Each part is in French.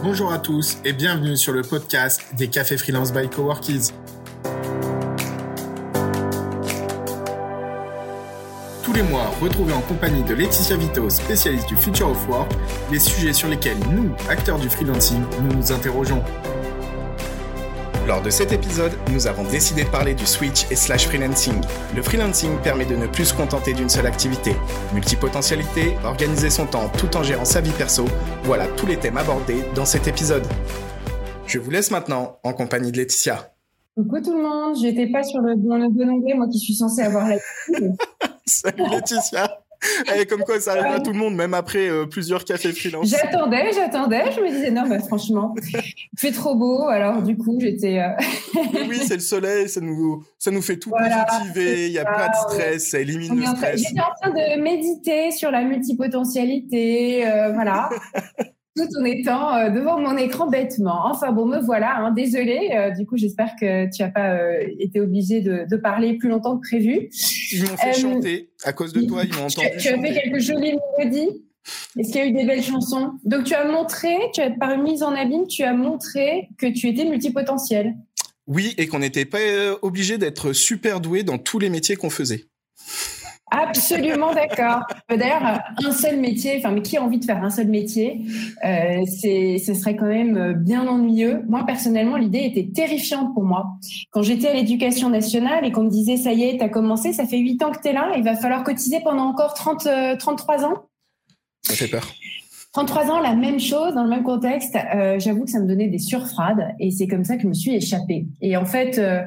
Bonjour à tous et bienvenue sur le podcast des Cafés Freelance by Coworkies. Tous les mois, retrouvez en compagnie de Laetitia Vito, spécialiste du Future of Work, les sujets sur lesquels nous, acteurs du freelancing, nous nous interrogeons. Lors de cet épisode, nous avons décidé de parler du switch et slash freelancing. Le freelancing permet de ne plus se contenter d'une seule activité. Multipotentialité, organiser son temps tout en gérant sa vie perso, voilà tous les thèmes abordés dans cet épisode. Je vous laisse maintenant en compagnie de Laetitia. Coucou tout le monde, j'étais pas sur le, bon onglet, moi qui suis censée avoir la. Salut Laetitia et comme quoi, ça arrive à tout le monde, même après euh, plusieurs cafés freelance. J'attendais, j'attendais. Je me disais, non, bah, franchement, il fait trop beau. Alors, du coup, j'étais. Euh, oui, c'est le soleil, ça nous, ça nous fait tout positiver. Il n'y a pas de stress, ça élimine le stress. J'étais en train de méditer sur la multipotentialité. Euh, voilà. tout en étant euh, devant mon écran bêtement. Enfin bon, me voilà, hein, désolée. Euh, du coup, j'espère que tu n'as pas euh, été obligé de, parler plus longtemps que prévu. Ils m'ont fait chanter. À cause de toi, ils m'ont entendu. Tu, as fait quelques jolies mélodies. Est-ce qu'il y a eu des belles chansons? Donc, tu as montré, tu as, par mise en abîme, tu as montré que tu étais multipotentiel. Oui, et qu'on n'était pas obligé d'être super doué dans tous les métiers qu'on faisait. Absolument d'accord. D'ailleurs, un seul métier, enfin, mais qui a envie de faire un seul métier euh, c'est, Ce serait quand même bien ennuyeux. Moi, personnellement, l'idée était terrifiante pour moi. Quand j'étais à l'éducation nationale et qu'on me disait, ça y est, tu as commencé, ça fait 8 ans que tu es là, il va falloir cotiser pendant encore 30, 33 euh, ans. Ça fait peur. 33 ans, la même chose, dans le même contexte, euh, j'avoue que ça me donnait des surfrades et c'est comme ça que je me suis échappée. Et en fait, euh,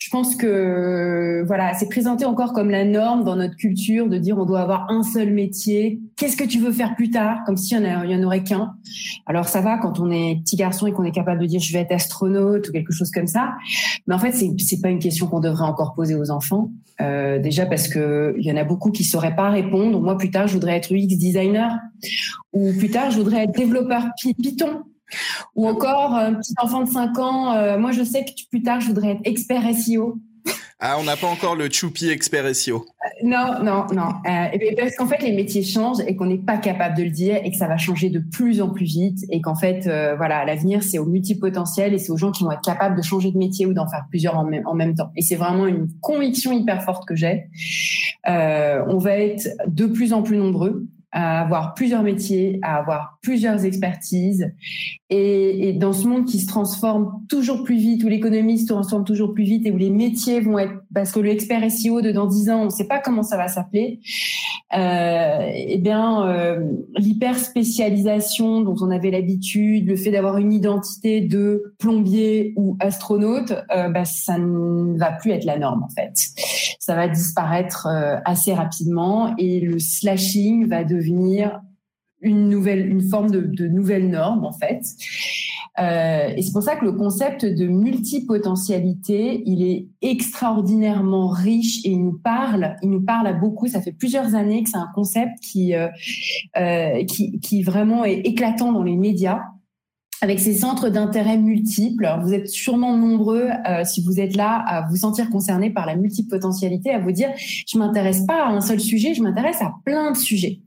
je pense que voilà, c'est présenté encore comme la norme dans notre culture de dire on doit avoir un seul métier. Qu'est-ce que tu veux faire plus tard? Comme s'il y en, aurait qu'un. Alors ça va quand on est petit garçon et qu'on est capable de dire je vais être astronaute ou quelque chose comme ça. Mais en fait, c'est pas une question qu'on devrait encore poser aux enfants. Euh, déjà parce que il y en a beaucoup qui sauraient pas répondre. Moi, plus tard, je voudrais être UX designer ou plus tard, je voudrais être développeur Python. Ou encore, un petit enfant de 5 ans, euh, moi je sais que plus tard, je voudrais être expert SEO. Ah, on n'a pas encore le choupi expert SEO. Euh, non, non, non. Euh, parce qu'en fait, les métiers changent et qu'on n'est pas capable de le dire et que ça va changer de plus en plus vite et qu'en fait, voilà, l'avenir, c'est au multipotentiel et c'est aux gens qui vont être capables de changer de métier ou d'en faire plusieurs en même temps. Et c'est vraiment une conviction hyper forte que j'ai. on va être de plus en plus nombreux à avoir plusieurs métiers, à avoir plusieurs expertises. Et, et, dans ce monde qui se transforme toujours plus vite, où l'économie se transforme toujours plus vite et où les métiers vont être, parce que le expert SEO de dans 10 ans, on ne sait pas comment ça va s'appeler, euh, eh bien, euh, l'hyper spécialisation dont on avait l'habitude, le fait d'avoir une identité de plombier ou astronaute, euh, bah, ça ne va plus être la norme en fait. Ça va disparaître euh, assez rapidement et le slashing va devenir une nouvelle, une forme de, de nouvelle norme en fait. Euh, et c'est pour ça que le concept de multipotentialité, il est extraordinairement riche et il nous parle, il nous parle à beaucoup. Ça fait plusieurs années que c'est un concept qui, euh, euh, qui, qui vraiment est éclatant dans les médias avec ces centres d'intérêt multiples. vous êtes sûrement nombreux, euh, si vous êtes là, à vous sentir concerné par la multipotentialité, à vous dire, je m'intéresse pas à un seul sujet, je m'intéresse à plein de sujets.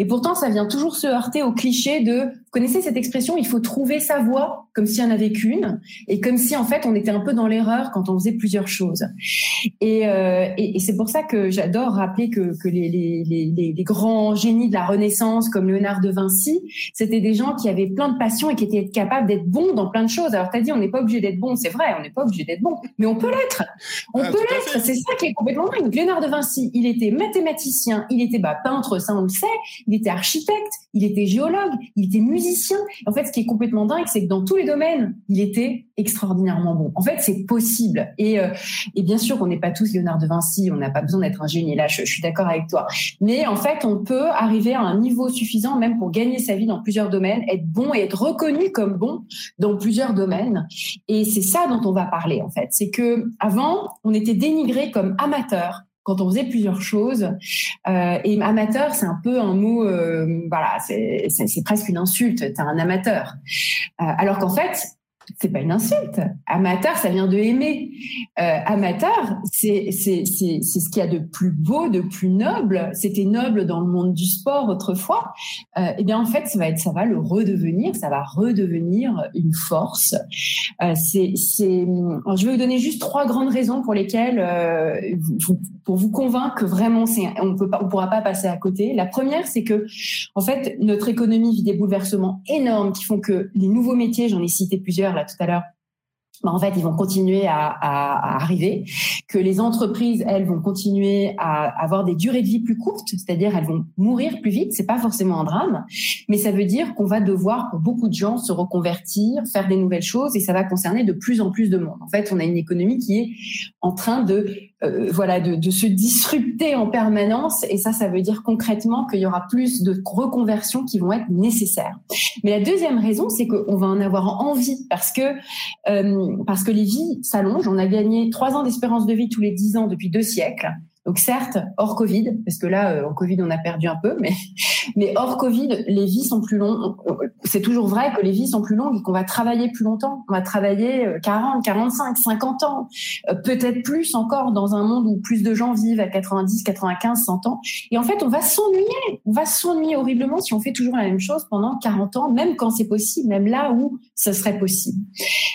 Et pourtant, ça vient toujours se heurter au cliché de, vous connaissez cette expression, il faut trouver sa voie, comme s'il n'y en avait qu'une, et comme si, en fait, on était un peu dans l'erreur quand on faisait plusieurs choses. Et, euh, c'est pour ça que j'adore rappeler que, que les, les, les, grands génies de la Renaissance, comme Léonard de Vinci, c'était des gens qui avaient plein de passion et qui étaient capable d'être bon dans plein de choses. Alors, tu as dit, on n'est pas obligé d'être bon, c'est vrai, on n'est pas obligé d'être bon, mais on peut l'être. On ah, peut l'être. C'est ça qui est complètement dingue. Léonard de Vinci, il était mathématicien, il était bah, peintre, ça on le sait, il était architecte, il était géologue, il était musicien. En fait, ce qui est complètement dingue, c'est que dans tous les domaines, il était extraordinairement bon. En fait, c'est possible. Et, euh, et bien sûr, on n'est pas tous Léonard de Vinci, on n'a pas besoin d'être un génie. Là, je, je suis d'accord avec toi. Mais en fait, on peut arriver à un niveau suffisant, même pour gagner sa vie dans plusieurs domaines, être bon et être reconnu comme bon dans plusieurs domaines. Et c'est ça dont on va parler en fait. C'est que avant, on était dénigré comme amateur quand on faisait plusieurs choses. Euh, et amateur, c'est un peu un mot, euh, voilà, c'est presque une insulte. T'es un amateur. Euh, alors qu'en fait, c'est pas une insulte. Amateur, ça vient de aimer. Euh, amateur, c'est ce qu'il y a de plus beau, de plus noble. C'était noble dans le monde du sport autrefois. Euh, eh bien en fait, ça va être, ça va le redevenir, ça va redevenir une force. Euh, c'est. Je vais vous donner juste trois grandes raisons pour lesquelles, euh, pour vous convaincre que vraiment on peut pourra pas passer à côté. La première, c'est que en fait notre économie vit des bouleversements énormes qui font que les nouveaux métiers, j'en ai cité plusieurs là tout à l'heure, bah, en fait, ils vont continuer à, arriver, que les entreprises, elles, vont continuer à avoir des durées de vie plus courtes, c'est-à-dire elles vont mourir plus vite. C'est pas forcément un drame, mais ça veut dire qu'on va devoir, pour beaucoup de gens, se reconvertir, faire des nouvelles choses, et ça va concerner de plus en plus de monde. En fait, on a une économie qui est en train de euh, voilà, de, se disrupter en permanence. Et ça, ça veut dire concrètement qu'il y aura plus de reconversions qui vont être nécessaires. Mais la deuxième raison, c'est qu'on va en avoir envie parce que euh, parce que les vies s'allongent. On a gagné trois ans d'espérance de vie tous les dix ans depuis deux siècles. Donc certes, hors Covid, parce que là, euh, en Covid, on a perdu un peu, mais, mais hors Covid, les vies sont plus longues. C'est toujours vrai que les vies sont plus longues et qu'on va travailler plus longtemps. On va travailler 40, 45, 50 ans, euh, peut-être plus encore dans un monde où plus de gens vivent à 90, 95, 100 ans. Et en fait, on va s'ennuyer. On va s'ennuyer horriblement si on fait toujours la même chose pendant 40 ans, même quand c'est possible, même là où ce serait possible.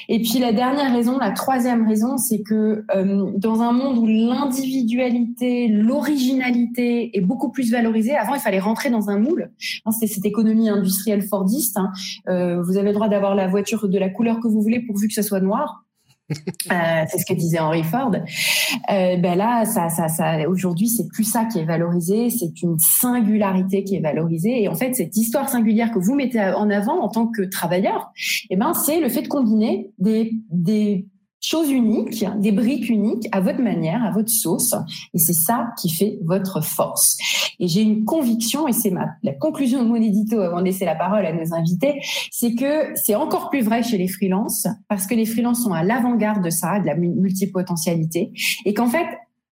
Et puis la dernière raison, la troisième raison, c'est que euh, dans un monde où l'individualité l'originalité est beaucoup plus valorisée. Avant, il fallait rentrer dans un moule. Hein, c'était cette économie industrielle fordiste. Hein. Euh, vous avez le droit d'avoir la voiture de la couleur que vous voulez pourvu que ce soit noir. Euh, c'est ce que disait Henry Ford. Euh, ben là, ça, ça, ça, aujourd'hui, c'est plus ça qui est valorisé, c'est une singularité qui est valorisée. Et en fait, cette histoire singulière que vous mettez en avant en tant que travailleur, eh ben, c'est le fait de combiner des, des choses uniques, des briques uniques à votre manière, à votre sauce. Et c'est ça qui fait votre force. Et j'ai une conviction, et c'est ma, la conclusion de mon édito avant de laisser la parole à nos invités, c'est que c'est encore plus vrai chez les freelances, parce que les freelances sont à l'avant-garde de ça, de la multipotentialité, et qu'en fait,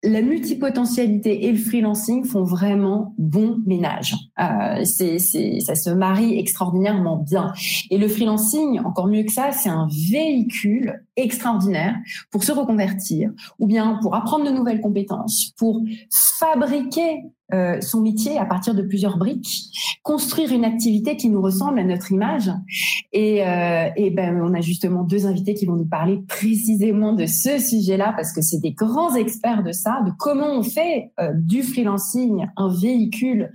la multipotentialité et le freelancing font vraiment bon ménage. Euh, c'est, c'est, ça se marie extraordinairement bien. Et le freelancing, encore mieux que ça, c'est un véhicule extraordinaire pour se reconvertir ou bien pour apprendre de nouvelles compétences, pour fabriquer euh, son métier à partir de plusieurs briques, construire une activité qui nous ressemble à notre image. Et, euh, et ben, on a justement deux invités qui vont nous parler précisément de ce sujet-là parce que c'est des grands experts de ça, de comment on fait euh, du freelancing un véhicule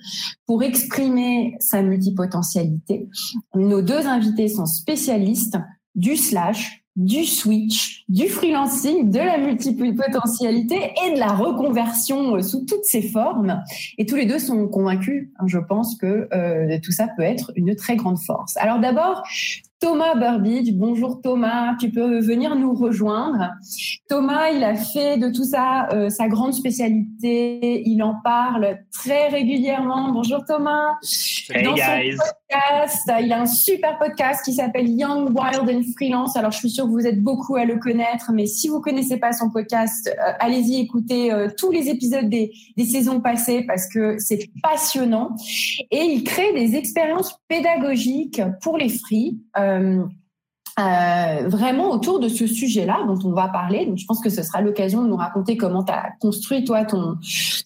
pour exprimer sa multipotentialité. Nos deux invités sont spécialistes du slash, du switch, du freelancing, de la multipotentialité et de la reconversion euh, sous toutes ses formes. Et tous les deux sont convaincus, hein, je pense, que euh, tout ça peut être une très grande force. Alors d'abord, Thomas Burbidge. Bonjour Thomas, tu peux venir nous rejoindre. Thomas, il a fait de tout ça euh, sa grande spécialité. Il en parle très régulièrement. Bonjour Thomas. Hey guys. podcast, il a un super podcast qui s'appelle Young, Wild and Freelance. Alors je suis sûre que vous êtes beaucoup à le connaître, mais si vous connaissez pas son podcast, euh, allez-y écouter euh, tous les épisodes des, des saisons passées parce que c'est passionnant. Et il crée des expériences pédagogiques pour les free. Euh, euh, vraiment autour de ce sujet-là dont on va parler. Donc, je pense que ce sera l'occasion de nous raconter comment tu as construit, toi,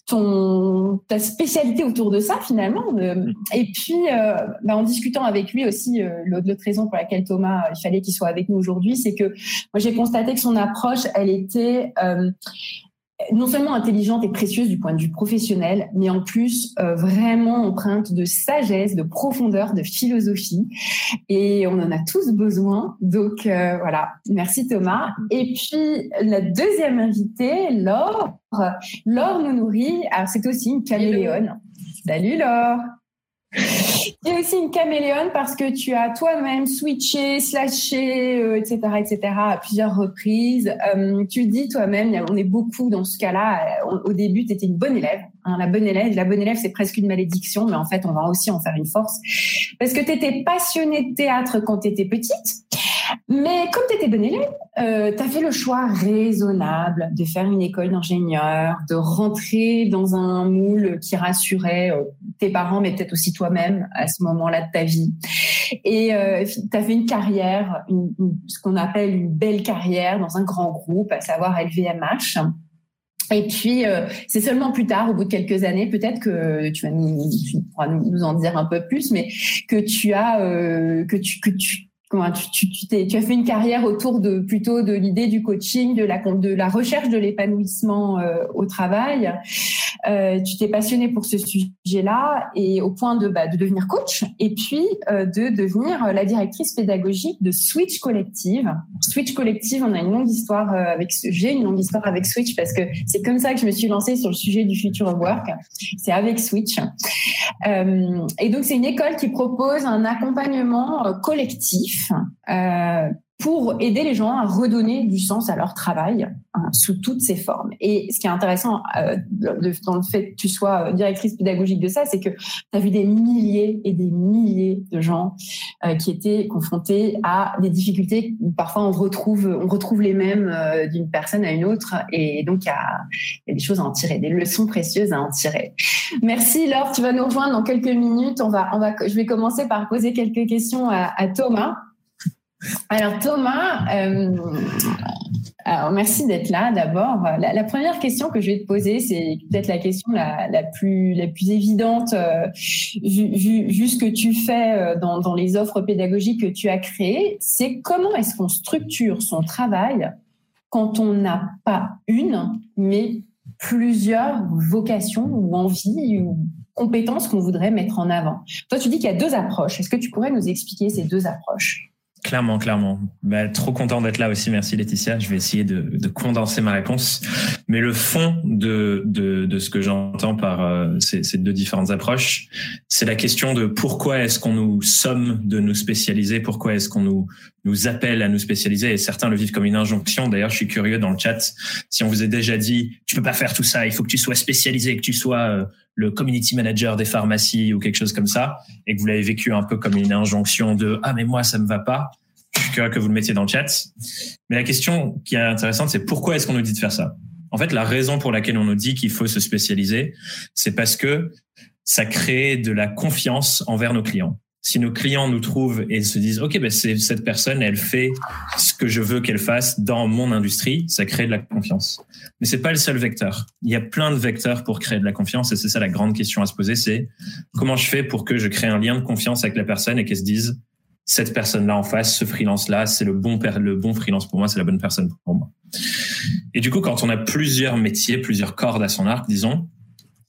ton, ta spécialité autour de ça, finalement. Euh, et puis, euh, bah, en discutant avec lui aussi, l'autre raison pour laquelle Thomas, il fallait qu'il soit avec nous aujourd'hui, c'est que moi, j'ai constaté que son approche, elle était non seulement intelligente et précieuse du point de vue professionnel, mais en plus euh, vraiment empreinte de sagesse, de profondeur, de philosophie. Et on en a tous besoin. Donc euh, voilà, merci Thomas. Et puis la deuxième invitée, Laure. Laure nous nourrit. Alors c'est aussi une caméléone. Salut Laure. Tu es aussi une caméléone parce que tu as toi-même switché, slashé, euh, etc., etc., à plusieurs reprises. Euh, tu dis toi-même, on est beaucoup dans ce cas-là. Euh, au début, tu étais une bonne élève. Hein, la bonne élève, la bonne élève, c'est presque une malédiction, mais en fait, on va aussi en faire une force. Parce que tu étais passionnée de théâtre quand tu étais petite. Mais comme tu étais bon élève, euh, tu as fait le choix raisonnable de faire une école d'ingénieur, de rentrer dans un moule qui rassurait euh, tes parents, mais peut-être aussi toi-même à ce moment-là de ta vie. Et euh, tu as fait une carrière, ce qu'on appelle une belle carrière dans un grand groupe, à savoir LVMH. Et puis, euh, c'est seulement plus tard, au bout de quelques années, peut-être que tu vas nous, pourras nous, en dire un peu plus, mais que tu as, que tu, que tu, tu, as fait une carrière autour de plutôt de l'idée du coaching, de la, recherche de l'épanouissement euh, au travail. Euh, tu t'es passionné pour ce sujet-là et au point de, bah, de devenir coach et puis euh, de devenir la directrice pédagogique de Switch Collective. Switch Collective, on a une longue histoire avec, j'ai une longue histoire avec Switch parce que c'est comme ça que je me suis lancée sur le sujet du future work. C'est avec Switch. Et donc c'est une école qui propose un accompagnement collectif euh, pour aider les gens à redonner du sens à leur travail hein, sous toutes ses formes. Et ce qui est intéressant euh, dans le fait que tu sois directrice pédagogique de ça, c'est que tu as vu des milliers et des milliers de gens euh, qui étaient confrontés à des difficultés. Parfois, on retrouve, on retrouve les mêmes d'une personne à une autre. Et donc, il y a, des choses à en tirer, des leçons précieuses à en tirer. Merci Laure, tu vas nous rejoindre dans quelques minutes. On va, on va, je vais commencer par poser quelques questions à Thomas. Alors Thomas, euh, merci d'être là d'abord. La, première question que je vais te poser, c'est peut-être la question la, la, plus, la plus évidente, euh, vu, ce que tu fais euh, dans, dans, les offres pédagogiques que tu as créées, c'est comment est-ce qu'on structure son travail quand on n'a pas une, mais plusieurs vocations ou envies ou compétences qu'on voudrait mettre en avant? Toi, tu dis qu'il y a deux approches. Est-ce que tu pourrais nous expliquer ces deux approches? Clairement, clairement. Bah, trop content d'être là aussi. Merci Laetitia. Je vais essayer de, de condenser ma réponse. Mais le fond de, de, de ce que j'entends par euh, ces, ces, deux différentes approches, c'est la question de pourquoi est-ce qu'on nous somme de nous spécialiser, pourquoi est-ce qu'on nous, nous appelle à nous spécialiser. Et certains le vivent comme une injonction. D'ailleurs, je suis curieux dans le chat. Si on vous a déjà dit, tu peux pas faire tout ça, il faut que tu sois spécialisé, que tu sois euh, le community manager des pharmacies ou quelque chose comme ça, et que vous l'avez vécu un peu comme une injonction de ah mais moi ça me va pas, je suis que vous le mettiez dans le chat. Mais la question qui est intéressante, c'est pourquoi est-ce qu'on nous dit de faire ça? En fait, la raison pour laquelle on nous dit qu'il faut se spécialiser, c'est parce que ça crée de la confiance envers nos clients si nos clients nous trouvent et se disent ok ben c'est cette personne elle fait ce que je veux qu'elle fasse dans mon industrie ça crée de la confiance. Mais c'est pas le seul vecteur. Il y a plein de vecteurs pour créer de la confiance et c'est ça la grande question à se poser c'est comment je fais pour que je crée un lien de confiance avec la personne et qu'elle se dise cette personne là en face ce freelance là c'est le bon le bon freelance pour moi c'est la bonne personne pour moi. Et du coup quand on a plusieurs métiers plusieurs cordes à son arc disons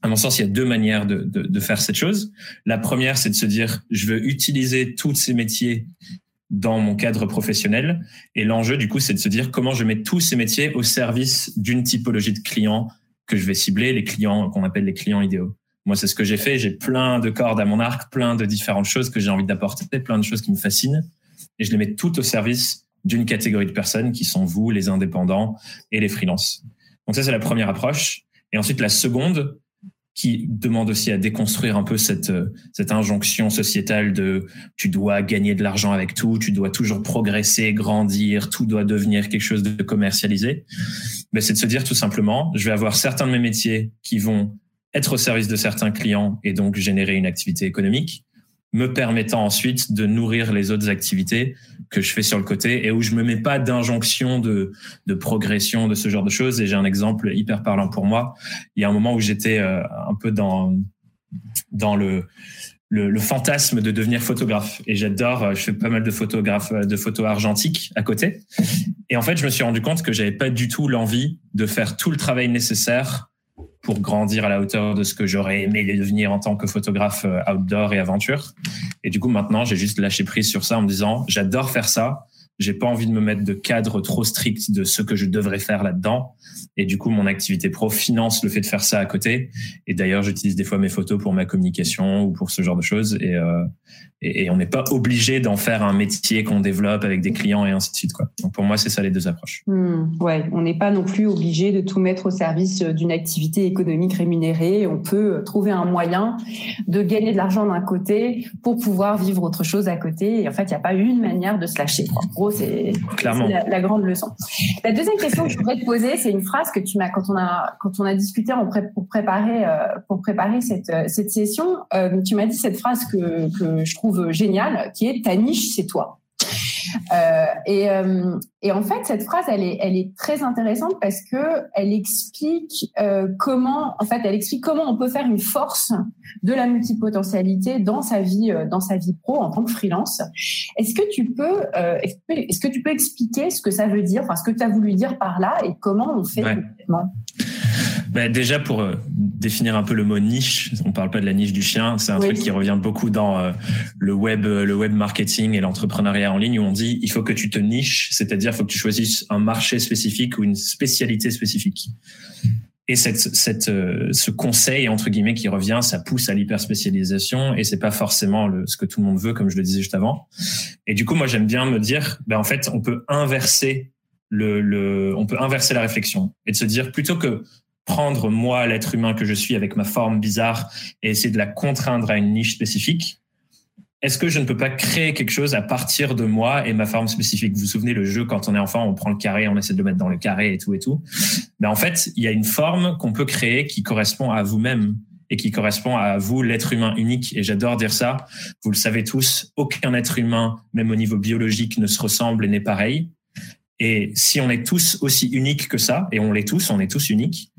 à mon sens, il y a deux manières de, de, de faire cette chose. La première, c'est de se dire, je veux utiliser tous ces métiers dans mon cadre professionnel. Et l'enjeu, du coup, c'est de se dire comment je mets tous ces métiers au service d'une typologie de clients que je vais cibler, les clients qu'on appelle les clients idéaux. Moi, c'est ce que j'ai fait. J'ai plein de cordes à mon arc, plein de différentes choses que j'ai envie d'apporter, plein de choses qui me fascinent. Et je les mets toutes au service d'une catégorie de personnes qui sont vous, les indépendants et les freelances. Donc ça, c'est la première approche. Et ensuite, la seconde, qui demande aussi à déconstruire un peu cette, cette injonction sociétale de tu dois gagner de l'argent avec tout, tu dois toujours progresser, grandir, tout doit devenir quelque chose de commercialisé. Mais c'est de se dire tout simplement, je vais avoir certains de mes métiers qui vont être au service de certains clients et donc générer une activité économique me permettant ensuite de nourrir les autres activités que je fais sur le côté et où je me mets pas d'injonction de, de progression de ce genre de choses. Et j'ai un exemple hyper parlant pour moi. Il y a un moment où j'étais euh, un peu dans dans le, le, le fantasme de devenir photographe et j'adore. Euh, je fais pas mal de photographes de photos argentiques à côté. Et en fait, je me suis rendu compte que j'avais pas du tout l'envie de faire tout le travail nécessaire pour grandir à la hauteur de ce que j'aurais aimé devenir en tant que photographe euh, outdoor et aventure. Et du coup, maintenant, j'ai juste lâché prise sur ça en me disant, j'adore faire ça. J'ai pas envie de me mettre de cadre trop strict de ce que je devrais faire là-dedans. Et du coup, mon activité pro finance le fait de faire ça à côté. Et d'ailleurs, j'utilise des fois mes photos pour ma communication ou pour ce genre de choses. Et, euh, et, on n'est pas obligé d'en faire un métier qu'on développe avec des clients et ainsi de suite. Quoi. Donc pour moi, c'est ça les deux approches. Hmm, ouais, on n'est pas non plus obligé de tout mettre au service euh, d'une activité économique rémunérée. On peut euh, trouver un moyen de gagner de l'argent d'un côté pour pouvoir vivre autre chose à côté. Et en fait, il n'y a pas une manière de se lâcher. C'est la, grande leçon. La deuxième question que je voudrais te poser, c'est une phrase que tu m'as quand on a quand on a discuté en pour préparer euh, pour préparer cette euh, cette session. Euh, tu m'as dit cette phrase que que je trouve géniale, qui est ta niche, c'est toi. Euh, et, euh, et, en fait, cette phrase, elle est, elle est très intéressante parce que elle explique euh, comment, en fait, elle explique comment on peut faire une force de la multipotentialité dans sa vie, dans sa vie pro en tant que freelance. Est-ce que tu peux, est-ce que tu peux expliquer ce que ça veut dire, enfin, ce que tu as voulu dire par là et comment on fait ben déjà pour euh, définir un peu le mot niche, on parle pas de la niche du chien, c'est un truc qui revient beaucoup dans euh, le web, euh, le web marketing et l'entrepreneuriat en ligne où on dit il faut que tu te niches, c'est-à-dire il faut que tu choisisses un marché spécifique ou une spécialité spécifique. Et cette, cette, ce conseil entre guillemets qui revient, ça pousse à l'hyperspécialisation et c'est pas forcément le, ce que tout le monde veut, comme je le disais juste avant. Et du coup, moi, j'aime bien me dire, ben en fait, on peut inverser le, le, on peut inverser la réflexion et de se dire plutôt que prendre moi, l'être humain que je suis avec ma forme bizarre et essayer de la contraindre à une niche spécifique, est-ce que je ne peux pas créer quelque chose à partir de moi et ma forme spécifique? Vous vous souvenez le jeu quand on est enfant, on prend le carré, on essaie de le mettre dans le carré et tout et tout. Mais ben, en fait, il y a une forme qu'on peut créer qui correspond à vous-même et qui correspond à vous, l'être humain unique. Et j'adore dire ça. Vous le savez tous, aucun être humain, même au niveau biologique, ne se ressemble et n'est pareil. Et si on est tous aussi uniques que ça, et on l'est tous, on est tous uniques,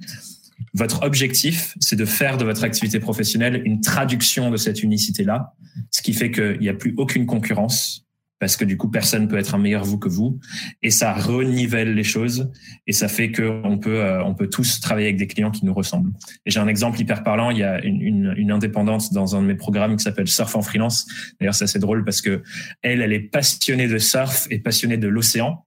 votre objectif, c'est de faire de votre activité professionnelle une traduction de cette unicité-là, ce qui fait qu'il n'y a plus aucune concurrence, parce que du coup, personne peut être un meilleur vous que vous, et ça renivelle les choses, et ça fait qu'on peut, euh, on peut tous travailler avec des clients qui nous ressemblent. Et j'ai un exemple hyper parlant, il y a une, une, une indépendante dans un de mes programmes qui s'appelle Surf en freelance. D'ailleurs, c'est assez drôle parce que elle, elle est passionnée de surf et passionnée de l'océan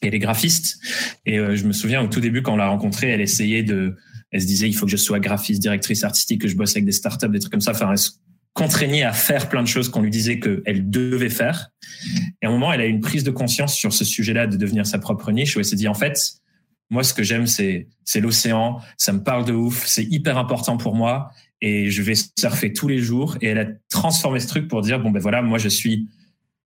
elle est graphiste. Et euh, je me souviens au tout début, quand on l'a rencontrée, elle essayait de, elle se disait, il faut que je sois graphiste, directrice artistique, que je bosse avec des startups, des trucs comme ça. Enfin, elle se contraignait à faire plein de choses qu'on lui disait qu'elle devait faire. Et à un moment, elle a eu une prise de conscience sur ce sujet-là de devenir sa propre niche où elle s'est dit, en fait, moi, ce que j'aime, c'est, c'est l'océan. Ça me parle de ouf. C'est hyper important pour moi. Et je vais surfer tous les jours. Et elle a transformé ce truc pour dire, bon, ben voilà, moi, je suis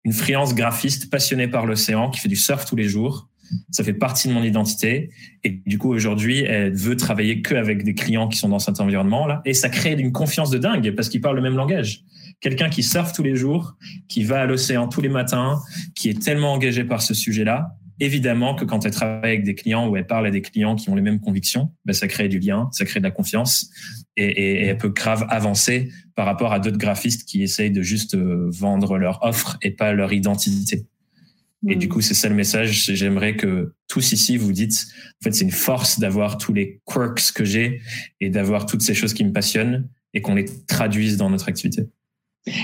une freelance graphiste passionnée par l'océan qui fait du surf tous les jours. Ça fait partie de mon identité. Et du coup, aujourd'hui, elle veut travailler que avec des clients qui sont dans cet environnement-là. Et ça crée une confiance de dingue parce qu'ils parlent le même langage. Quelqu'un qui surfe tous les jours, qui va à l'océan tous les matins, qui est tellement engagé par ce sujet-là, évidemment que quand elle travaille avec des clients ou elle parle à des clients qui ont les mêmes convictions, ben ça crée du lien, ça crée de la confiance et, et, et elle peut grave avancer par rapport à d'autres graphistes qui essayent de juste euh, vendre leur offre et pas leur identité. Et du mm. coup, c'est ça le message. J'aimerais que tous ici vous dites, en fait, c'est une force d'avoir tous les quirks que j'ai et d'avoir toutes ces choses qui me passionnent et qu'on les traduise dans notre activité.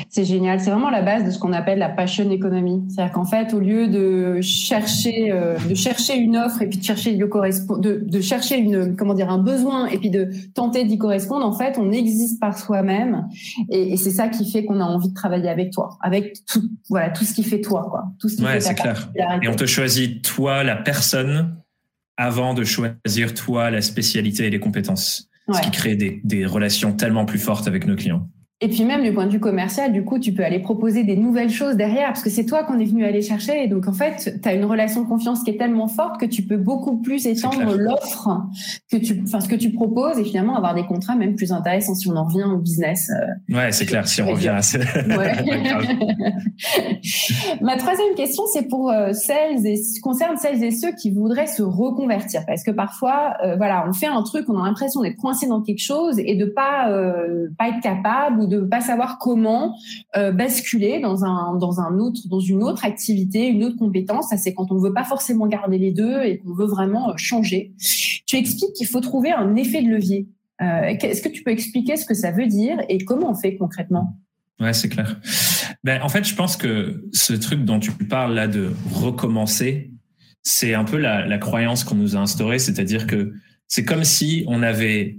C'est génial. C'est vraiment la base de ce qu'on appelle la passion economy. C'est-à-dire qu'en fait, au lieu de chercher, euh, de chercher une offre et puis de chercher de, de chercher une, comment dire, un besoin et puis de tenter d'y correspondre, en fait, on existe par soi-même. Et, c'est ça qui fait qu'on a envie de travailler avec toi, avec tout, voilà, tout ce qui fait toi, quoi. Tout ce qui ouais, c'est clair. Et on te choisit toi, la personne, avant de choisir toi, la spécialité et les compétences. Ce qui crée des, des relations tellement plus fortes avec nos clients. Et puis même du point de vue commercial, du coup, tu peux aller proposer des nouvelles choses derrière parce que c'est toi qu'on est venu aller chercher. Et donc, en fait, tu as une relation de confiance qui est tellement forte que tu peux beaucoup plus étendre l'offre que tu, enfin, ce que tu proposes et finalement avoir des contrats même plus intéressants si on en revient au business. Euh, ouais, c'est clair, si on revient à ça. Ma troisième question, c'est pour euh, celles et, concerne celles et ceux qui voudraient se reconvertir parce que parfois, euh, voilà, on fait un truc, on a l'impression d'être coincé dans quelque chose et de pas, pas être capable ou de pas savoir comment euh, basculer dans un dans un autre dans une autre activité, une autre compétence. Ça c'est quand on veut pas forcément garder les deux et qu'on veut vraiment euh, changer. Tu expliques qu'il faut trouver un effet de levier. Euh, Est-ce que tu peux expliquer ce que ça veut dire et comment on fait concrètement? Ouais, c'est clair. Ben, en fait, je pense que ce truc dont tu parles là de recommencer, c'est un peu la croyance qu'on nous a instaurée, c'est-à-dire que c'est comme si on avait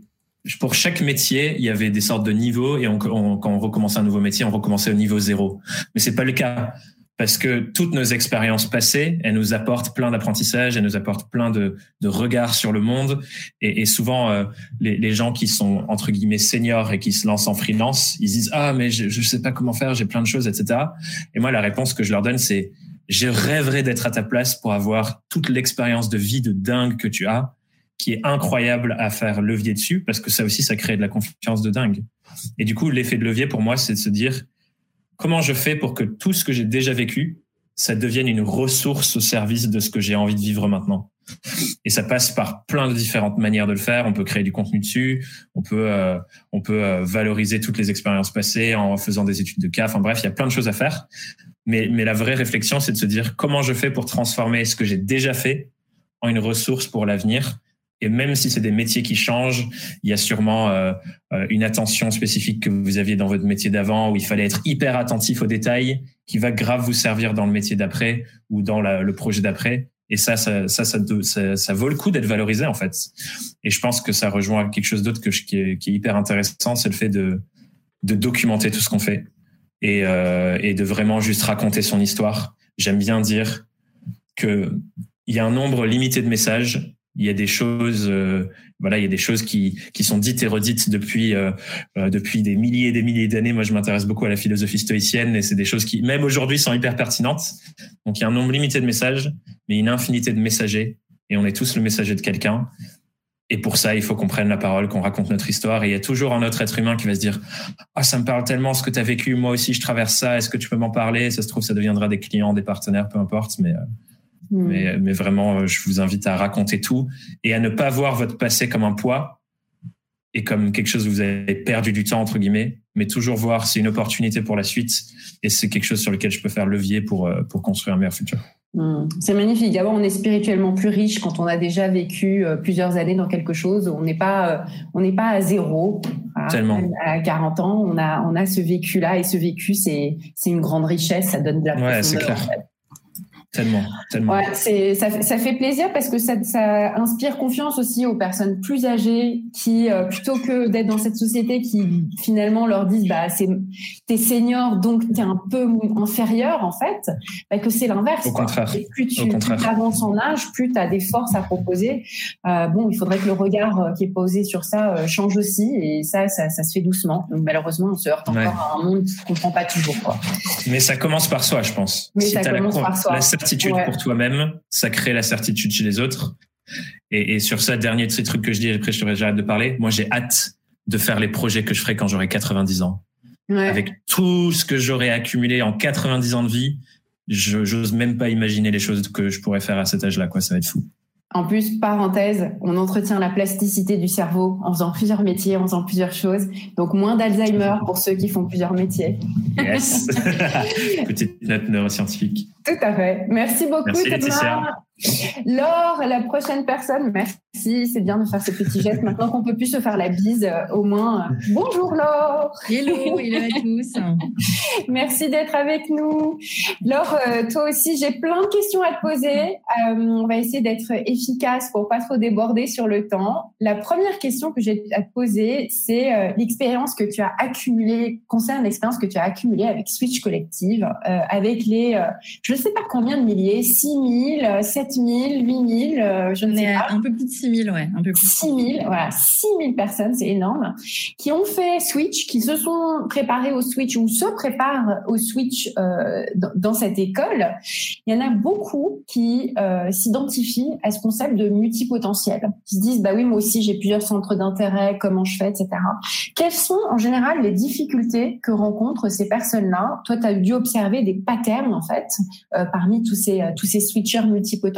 pour chaque métier, il y avait des sortes de niveaux et on, quand on recommençait un nouveau métier, on recommençait au niveau zéro. Mais c'est pas le cas parce que toutes nos expériences passées, elles nous apportent plein d'apprentissage, elles nous apportent plein de, de regards sur le monde. Et, et souvent, euh, les, les, gens qui sont entre guillemets seniors et qui se lancent en freelance, ils disent ah mais je, je sais pas comment faire, j'ai plein de choses, etc. Et moi, la réponse que je leur donne, c'est je rêverais d'être à ta place pour avoir toute l'expérience de vie de dingue que tu as, qui est incroyable à faire levier dessus, parce que ça aussi, ça crée de la confiance de dingue. Et du coup, l'effet de levier pour moi, c'est de se dire comment je fais pour que tout ce que j'ai déjà vécu, ça devienne une ressource au service de ce que j'ai envie de vivre maintenant. Et ça passe par plein de différentes manières de le faire. On peut créer du contenu dessus, on peut euh, on peut euh, valoriser toutes les expériences passées en faisant des études de cas. Enfin bref, il y a plein de choses à faire. Mais mais la vraie réflexion, c'est de se dire comment je fais pour transformer ce que j'ai déjà fait en une ressource pour l'avenir. Et même si c'est des métiers qui changent, il y a sûrement euh, une attention spécifique que vous aviez dans votre métier d'avant où il fallait être hyper attentif aux détails qui va grave vous servir dans le métier d'après ou dans le projet d'après. Et ça, ça, ça, ça, vaut le coup d'être valorisé en fait. Et je pense que ça rejoint quelque chose d'autre qui est, hyper intéressant, c'est le fait de, de documenter tout ce qu'on fait et, euh, et de vraiment juste raconter son histoire. J'aime bien dire que il y a un nombre limité de messages il y a des choses, euh, voilà, il y a des choses qui qui sont dites et redites depuis euh, euh, depuis des milliers et des milliers d'années. Moi, je m'intéresse beaucoup à la philosophie stoïcienne et c'est des choses qui, même aujourd'hui, sont hyper pertinentes. Donc, il y a un nombre limité de messages, mais une infinité de messagers, et on est tous le messager de quelqu'un. Et pour ça, il faut qu'on prenne la parole, qu'on raconte notre histoire. Et il y a toujours un autre être humain qui va se dire Ah, ça me parle tellement ce que tu as vécu. Moi aussi, je traverse ça. Est-ce que tu peux m'en parler? Ça se trouve, ça deviendra des clients, des partenaires, peu importe. Mais Hmm. Mais, mais, vraiment, euh, je vous invite à raconter tout et à ne pas voir votre passé comme un poids et comme quelque chose où vous avez perdu du temps, entre guillemets, mais toujours voir c'est une opportunité pour la suite et c'est quelque chose sur lequel je peux faire levier pour, euh, pour construire un meilleur futur. Hmm. C'est magnifique. D'abord, on est spirituellement plus riche quand on a déjà vécu euh, plusieurs années dans quelque chose. On n'est pas, on n'est pas à zéro. À, Tellement. À 40 ans, on a, on a ce vécu-là et ce vécu, c'est, c'est une grande richesse. Ça donne de la ouais, c'est clair. Tellement, tellement. Ouais, c'est, ça, ça, fait plaisir parce que ça, ça, inspire confiance aussi aux personnes plus âgées qui, euh, plutôt que d'être dans cette société qui finalement leur disent, bah, c'est, t'es senior, donc t'es un peu inférieur, en fait, bah, que c'est l'inverse. Au contraire. plus tu, avances en âge, plus tu as des forces à proposer. Euh, bon, il faudrait que le regard euh, qui est posé sur ça euh, change aussi et ça, ça, ça, se fait doucement. Donc, malheureusement, on se heurte encore à un monde qui ne comprend pas toujours, quoi. Mais ça commence par soi, je pense. Mais ça commence par soi certitude pour toi-même, ça crée la certitude chez les autres. Et, et sur ça, dernier de ces trucs que je dis, après je j'arrête de parler, moi j'ai hâte de faire les projets que je ferai quand j'aurai 90 ans. Ouais. Avec tout ce que j'aurai accumulé en 90 ans de vie, je j'ose même pas imaginer les choses que je pourrais faire à cet âge-là. Quoi, ça va être fou. En plus, parenthèse, on entretient la plasticité du cerveau en faisant plusieurs métiers, en faisant plusieurs choses. Donc, moins d'Alzheimer pour ceux qui font plusieurs métiers. Yes. Petite note neuroscientifique. Tout à fait. Merci beaucoup, Merci, Laetitia. Laure, la prochaine personne, merci. C'est bien de faire ce petit geste. Maintenant qu'on peut plus se faire la bise, euh, au moins. Euh, bonjour Laure. Hello, hello à tous. merci d'être avec nous. Laure, euh, toi aussi, j'ai plein de questions à te poser. on va essayer d'être efficace pour pas trop déborder sur le temps. La première question que j'ai à te poser, c'est l'expérience que tu as accumulée, concerne l'expérience que tu as accumulée avec Switch Collective, avec les, je ne sais pas combien de milliers, 6 000, 7 000, 8 000, je ne sais pas. Un peu plus de 6 000, ouais. Un peu plus. 6 000, voilà, 6 000 personnes, c'est énorme, qui ont fait Switch, qui se sont préparés au Switch ou se préparent au Switch euh, dans, dans, cette école. Il y en a beaucoup qui euh, s'identifient à ce concept de multipotentiel, qui se disent, bah oui, moi aussi, j'ai plusieurs centres d'intérêt, comment je fais, etc. Quelles sont en général les difficultés que rencontrent ces personnes-là? Toi, tu as dû observer des patterns, en fait, euh, parmi tous ces, euh, tous ces switchers multipotentiels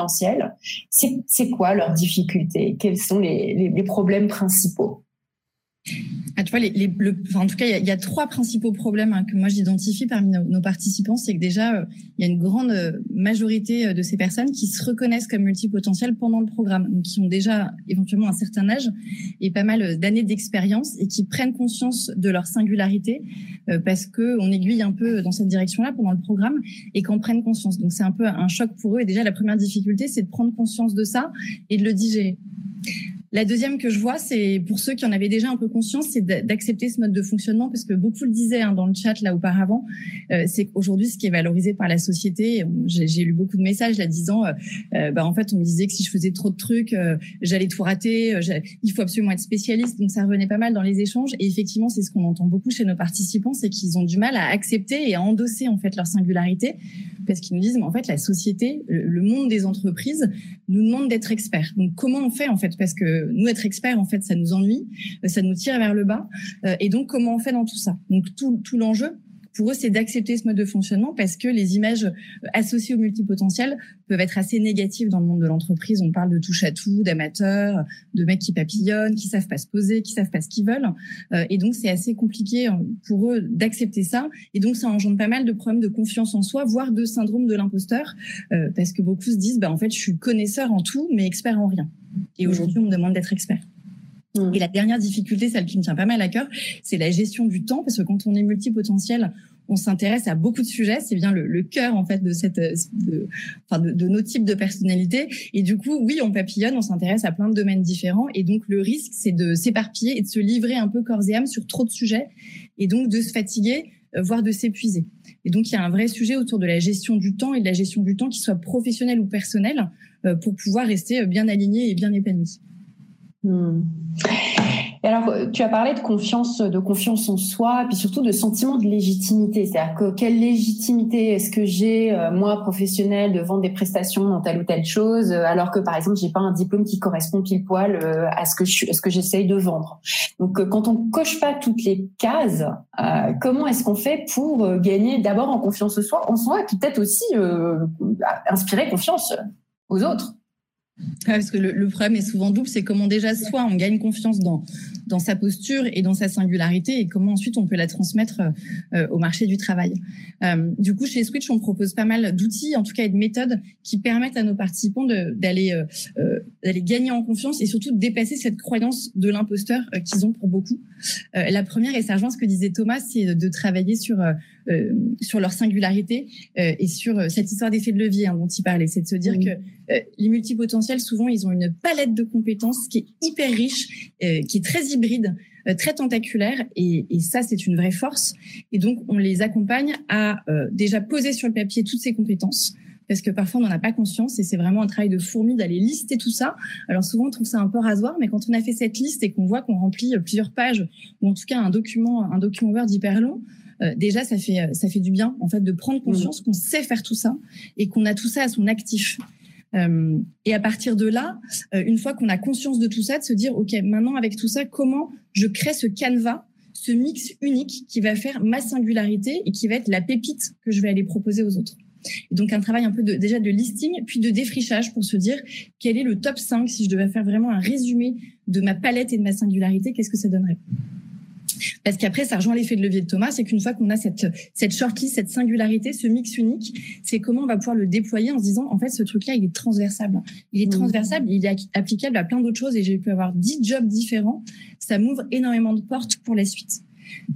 c'est quoi leurs difficultés? Quels sont les, les, problèmes principaux? Ah, en tout cas, il y, a trois principaux problèmes hein, que moi j'identifie parmi nos, participants. C'est que déjà, euh, il y a une grande euh, majorité euh, de ces personnes qui se reconnaissent comme multipotentielles pendant le programme, donc qui ont déjà éventuellement un certain âge et pas mal d'années d'expérience et qui prennent conscience de leur singularité parce que on aiguille un peu dans cette direction-là pendant le programme et qu'en prennent conscience. Donc c'est un peu un choc pour eux. Et déjà, la première difficulté, c'est de prendre conscience de ça et de le digérer. La deuxième que je vois, c'est pour ceux qui en avaient déjà un peu conscience, c'est d'accepter ce mode de fonctionnement, parce que beaucoup le disaient hein, dans le chat là auparavant, euh, c'est qu'aujourd'hui, ce qui est valorisé par la société, j'ai lu beaucoup de messages là disant, euh, euh, bah, en fait, on me disait que si je faisais trop de trucs, j'allais tout rater, il faut absolument être spécialiste, donc ça revenait pas mal dans les échanges. Et effectivement, c'est ce qu'on entend beaucoup chez nos participants, c'est qu'ils ont du mal à accepter et à endosser en fait leur singularité parce qu'ils nous disent, mais en fait, la société, le monde des entreprises nous demande d'être experts. Donc, comment on fait, en fait? Parce que nous, être experts, en fait, ça nous ennuie, ça nous tire vers le bas. Et donc, comment on fait dans tout ça? Donc, tout, l'enjeu, pour eux, c'est d'accepter ce mode de fonctionnement parce que les images euh, associées au multipotentiel peuvent être assez négatives dans le monde de l'entreprise. On parle de touche à tout, d'amateurs, de mecs qui papillonnent, qui savent pas se poser, qui savent pas ce qu'ils veulent. Euh, et donc, c'est assez compliqué euh, pour eux d'accepter ça. Et donc, ça engendre pas mal de problèmes de confiance en soi, voire de syndrome de l'imposteur, parce que beaucoup se disent, bah, en fait, je suis connaisseur en tout, mais expert en rien. Et aujourd'hui, on me demande d'être expert. Mmh. Et la dernière difficulté, celle qui me tient pas mal à cœur, c'est la gestion du temps, parce que quand on est multipotentiel, on s'intéresse à beaucoup de sujets. C'est bien le, cœur en fait de cette, de, enfin de, de, nos types de personnalités. Et du coup, oui, on papillonne, on s'intéresse à plein de domaines différents. Et donc le risque, c'est de s'éparpiller et de se livrer un peu corps et âme sur trop de sujets, et donc de se fatiguer, voire de s'épuiser. Et donc il y a un vrai sujet autour de la gestion du temps et de la gestion du temps qui soit professionnelle ou personnelle euh, pour pouvoir rester bien aligné et bien épanoui. Hmm. Et alors, tu as parlé de confiance, de confiance en soi, puis surtout de sentiment de légitimité. C'est-à-dire que quelle légitimité est-ce que j'ai euh, moi professionnel de vendre des prestations dans telle ou telle chose, euh, alors que par exemple j'ai pas un diplôme qui correspond pile poil euh, à ce que je, à ce que j'essaye de vendre. Donc, quand on coche pas toutes les cases, comment est-ce qu'on fait pour gagner d'abord en confiance en soi, en soi, et puis peut-être aussi inspirer confiance aux autres? Parce que le, problème est souvent double, c'est comment déjà soit on gagne confiance dans dans sa posture et dans sa singularité et comment ensuite on peut la transmettre euh, au marché du travail. Euh, du coup, chez Switch, on propose pas mal d'outils, en tout cas et de méthodes qui permettent à nos participants d'aller euh, euh, d'aller gagner en confiance et surtout de dépasser cette croyance de l'imposteur euh, qu'ils ont pour beaucoup. la première, et ça rejoint ce que disait Thomas, c'est de travailler sur sur leur singularité et sur cette histoire d'effet de levier hein, dont il parlait, c'est de se dire que les multipotentiels, souvent, ils ont une palette de compétences qui est hyper riche, qui est très hybride, euh, très tentaculaire, et, et ça, c'est une vraie force. Et donc, on les accompagne à euh, déjà poser sur le papier toutes ces compétences parce que parfois on n'en a pas conscience et c'est vraiment un travail de fourmi d'aller lister tout ça. Alors souvent on trouve ça un peu rasoir, mais quand on a fait cette liste et qu'on voit qu'on remplit plusieurs pages ou en tout cas un document, un document Word hyper long, euh, déjà ça fait ça fait du bien en fait de prendre conscience mmh. qu'on sait faire tout ça et qu'on a tout ça à son actif. Euh, et à partir de là, euh, une fois qu'on a conscience de tout ça, de se dire, OK, maintenant avec tout ça, comment je crée ce canevas, ce mix unique qui va faire ma singularité et qui va être la pépite que je vais aller proposer aux autres. Et donc un travail un peu de, déjà de listing, puis de défrichage pour se dire quel est le top 5 si je devais faire vraiment un résumé de ma palette et de ma singularité, qu'est-ce que ça donnerait? Parce qu'après, ça rejoint l'effet de levier de Thomas, c'est qu'une fois qu'on a cette, cette shortlist, cette singularité, ce mix unique, c'est comment on va pouvoir le déployer en se disant, en fait, ce truc-là, il est transversable. Il est mmh. transversable, il est applicable à plein d'autres choses et j'ai pu avoir dix jobs différents. Ça m'ouvre énormément de portes pour la suite.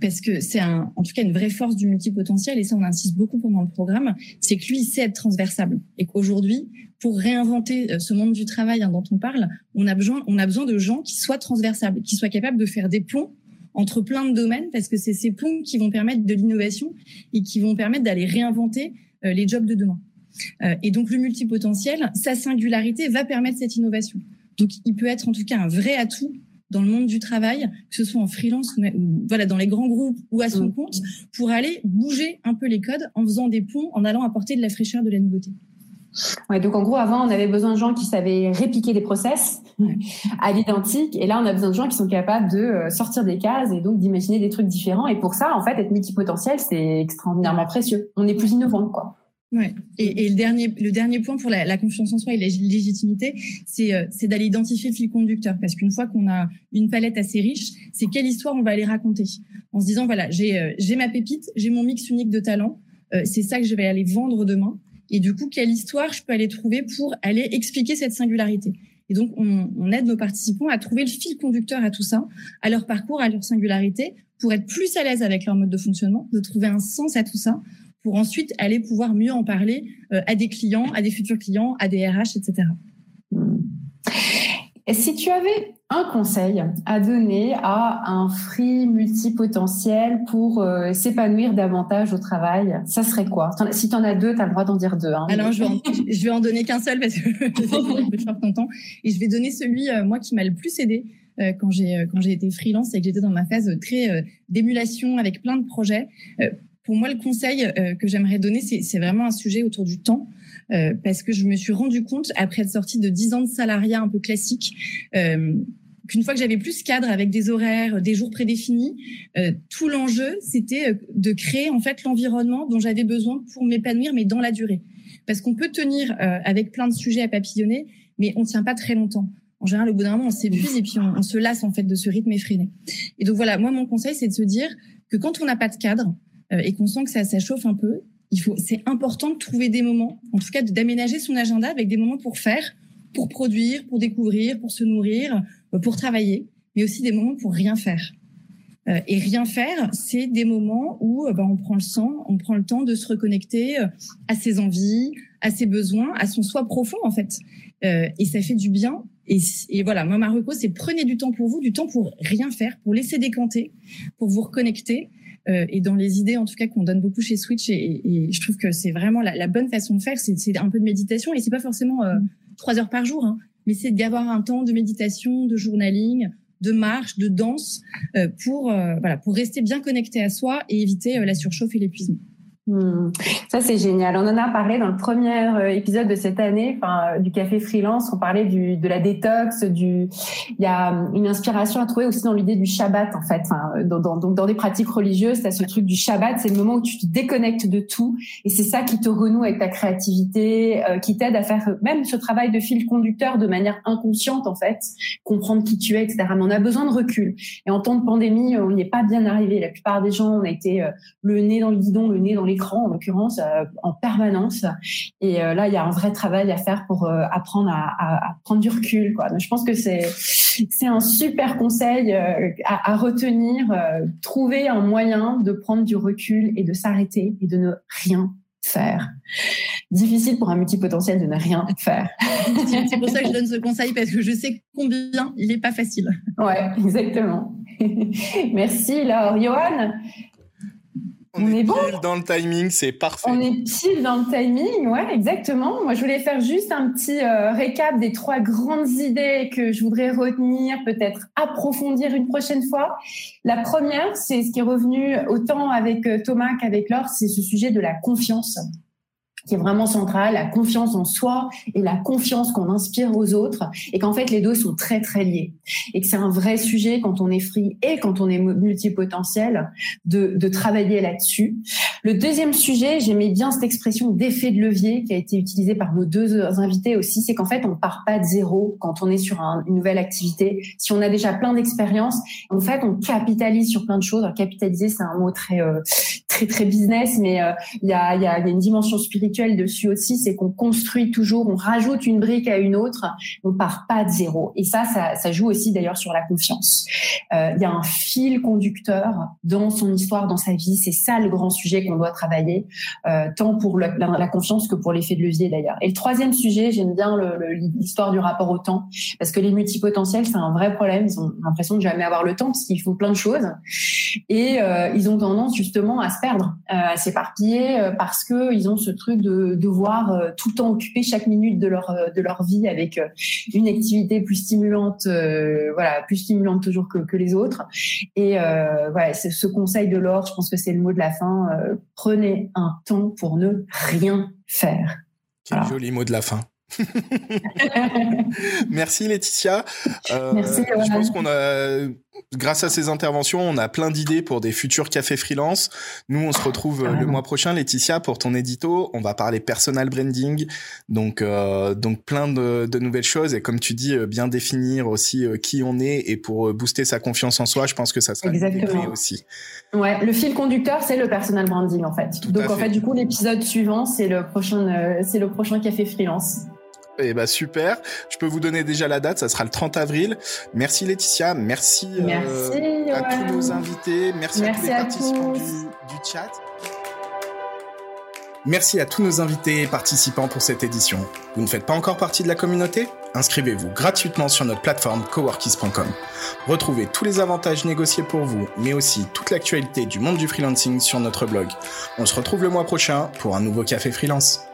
Parce que c'est un, en tout cas une vraie force du multipotentiel, et ça on insiste beaucoup pendant le programme, c'est que lui il sait être transversable. Et qu'aujourd'hui, pour réinventer euh, ce monde du travail hein, dont on parle, on a besoin, on a besoin de gens qui soient transversables, qui soient capables de faire des ponts entre plein de domaines parce que c'est ces ponts qui vont permettre de l'innovation et qui vont permettre d'aller réinventer euh, les jobs de demain. Euh, et donc le multipotentiel, sa singularité va permettre cette innovation. Donc il peut être en tout cas un vrai atout dans le monde du travail, que ce soit en freelance ou, voilà dans les grands groupes ou à son mmh. compte, pour aller bouger un peu les codes en faisant des ponts, en allant apporter de la fraîcheur, de la nouveauté. Ouais, donc en gros, avant, on avait besoin de gens qui savaient répliquer des process à l'identique, et là, on a besoin de gens qui sont capables de euh, sortir des cases et donc d'imaginer des trucs différents. Et pour ça, en fait, être multipotentiel, c'est extraordinairement précieux. On est plus innovant, quoi. Ouais. Et, et, le dernier, le dernier point pour la, la, confiance en soi et la légitimité, c'est euh, d'aller identifier le fil conducteur, parce qu'une fois qu'on a une palette assez riche, c'est quelle histoire on va aller raconter, en se disant voilà, j'ai euh, j'ai ma pépite, j'ai mon mix unique de talents, c'est ça que je vais aller vendre demain. Et du coup, quelle histoire je peux aller trouver pour aller expliquer cette singularité? Et donc, on, aide nos participants à trouver le fil conducteur à tout ça, à leur parcours, à leur singularité, pour être plus à l'aise avec leur mode de fonctionnement, de trouver un sens à tout ça, pour ensuite aller pouvoir mieux en parler euh, à des clients, à des futurs clients, à des RH, etc. Si tu avais un conseil à donner à un free multipotentiel pour euh, s'épanouir davantage au travail, ça serait quoi? Si tu en as deux, tu as le droit d'en dire deux. Hein, Alors, je, vais en, je vais en donner qu'un seul parce que je vais faire content. Et je vais donner celui, euh, moi, qui m'a le plus aidé euh, quand j'ai quand j'ai été freelance et que j'étais dans ma phase très d'émulation avec plein de projets pour moi, le conseil que j'aimerais donner, c'est vraiment un sujet autour du temps. Parce que je me suis rendu compte, après être sortie de 10 ans de salariat un peu classique, qu'une fois que j'avais plus cadre avec des horaires, des jours prédéfinis, tout l'enjeu, c'était de créer en fait l'environnement dont j'avais besoin pour m'épanouir, mais dans la durée. Parce qu'on peut tenir avec plein de sujets à papillonner, mais on tient pas très longtemps. En général, au bout d'un moment, on s'épuise et puis on, se lasse en fait de ce rythme effréné. Et donc voilà, moi mon conseil, c'est de se dire que quand on n'a pas de cadre euh, et qu'on sent que ça, ça chauffe un peu, il faut, c'est important de trouver des moments, en tout cas d'aménager son agenda avec des moments pour faire, pour produire, pour découvrir, pour se nourrir, euh, pour travailler, mais aussi des moments pour rien faire. Euh, et rien faire, c'est des moments où ben, on prend le sang, on prend le temps de se reconnecter à ses envies, à ses besoins, à son soi profond en fait. et ça fait du bien et, voilà, moi, ma c'est prenez du temps pour vous, du temps pour rien faire, pour laisser décanter, pour vous reconnecter. Euh, et dans les idées, en tout cas, qu'on donne beaucoup chez Switch, et, je trouve que c'est vraiment la, bonne façon de faire, c'est un peu de méditation. Et c'est pas forcément euh, trois heures par jour, hein, mais c'est d'avoir un temps de méditation, de journaling, de marche, de danse, euh, pour voilà, pour rester bien connecté à soi et éviter la surchauffe et l'épuisement. Hmm. Ça, c'est génial. On en a parlé dans le premier euh, épisode de cette année, enfin, euh, du café freelance. On parlait de la détox, il y a hum, une inspiration à trouver aussi dans l'idée du Shabbat, en fait. Enfin, dans, des pratiques religieuses, as ce truc du Shabbat, c'est le moment où tu te déconnectes de tout. Et c'est ça qui te renoue avec ta créativité, euh, qui t'aide à faire même ce travail de fil conducteur de manière inconsciente, en fait. Comprendre qui tu es, etc. Mais on a besoin de recul. Et en temps de pandémie, on n'y est pas bien arrivé. La plupart des gens, on a été le nez dans le guidon, le nez dans les en l'occurrence euh, en permanence. Et euh, là, il y a un vrai travail à faire pour euh, apprendre à, prendre du recul. Quoi. je pense que c'est c'est un super conseil à, retenir. trouver un moyen de prendre du recul et de s'arrêter et de ne rien faire. Difficile pour un multipotentiel de ne rien faire. C'est pour ça que je donne ce conseil parce que je sais combien il n'est pas facile. Ouais, exactement. Merci Laure. Johan, on, est, bon. dans le timing, c'est parfait. On est pile dans le timing, ouais, exactement. Moi, je voulais faire juste un petit euh, récap des trois grandes idées que je voudrais retenir, peut-être approfondir une prochaine fois. La première, c'est ce qui est revenu autant avec euh, Thomas qu'avec Laure, c'est ce sujet de la confiance qui est vraiment centrale, la confiance en soi et la confiance qu'on inspire aux autres, et qu'en fait les deux sont très très liés, et que c'est un vrai sujet quand on est free et quand on est multipotentiel de, de travailler là-dessus. Le deuxième sujet, j'aimais bien cette expression d'effet de levier qui a été utilisée par nos deux invités aussi, c'est qu'en fait on part pas de zéro quand on est sur une nouvelle activité. Si on a déjà plein d'expériences, en fait on capitalise sur plein de choses. Alors, capitaliser c'est un mot très euh, très très business, mais euh, il y, a, y, a, y a une dimension spirituelle dessus aussi, c'est qu'on construit toujours, on rajoute une brique à une autre, on part pas de zéro. Et ça, ça, joue aussi d'ailleurs sur la confiance. Euh, il y a un fil conducteur dans son histoire, dans sa vie. C'est ça le grand sujet qu'on doit travailler, euh, tant pour la, confiance que pour l'effet de levier d'ailleurs. Et le troisième sujet, j'aime bien l'histoire du rapport au temps, parce que les multipotentiels, c'est un vrai problème. Ils ont l'impression de jamais avoir le temps parce qu'ils font plein de choses et euh, ils ont tendance justement à se perdre, à s'éparpiller parce que ils ont ce truc de de devoir euh, tout le temps occuper chaque minute de leur euh, de leur vie avec euh, une activité plus stimulante, voilà, plus stimulante toujours que, les autres. Et voilà, c'est ce conseil de l'or, je pense que c'est le mot de la fin. Prenez un temps pour ne rien faire. Quel joli mot de la fin. Merci Laetitia. Merci. Je pense qu'on a grâce à ces interventions, on a plein d'idées pour des futurs cafés freelance. Nous, on se retrouve euh, le mois prochain, Laetitia, pour ton édito. On va parler personal branding, donc euh, donc plein de, de, nouvelles choses et comme tu dis, euh, bien définir aussi qui on est et pour booster sa confiance en soi. Je pense que ça sera Exactement. aussi. Ouais, le fil conducteur, c'est le personal branding en fait. donc en fait. du coup, l'épisode suivant, c'est le prochain, c'est le prochain café freelance. Eh ben super. Je peux vous donner déjà la date, ça sera le 30 avril. Merci Laetitia, merci, euh, à tous nos invités, merci, à tous les participants du, du chat. Merci à tous nos invités et participants pour cette édition. Vous ne faites pas encore partie de la communauté? Inscrivez-vous gratuitement sur notre plateforme coworkis.com. Retrouvez tous les avantages négociés pour vous, mais aussi toute l'actualité du monde du freelancing sur notre blog. On se retrouve le mois prochain pour un nouveau café freelance.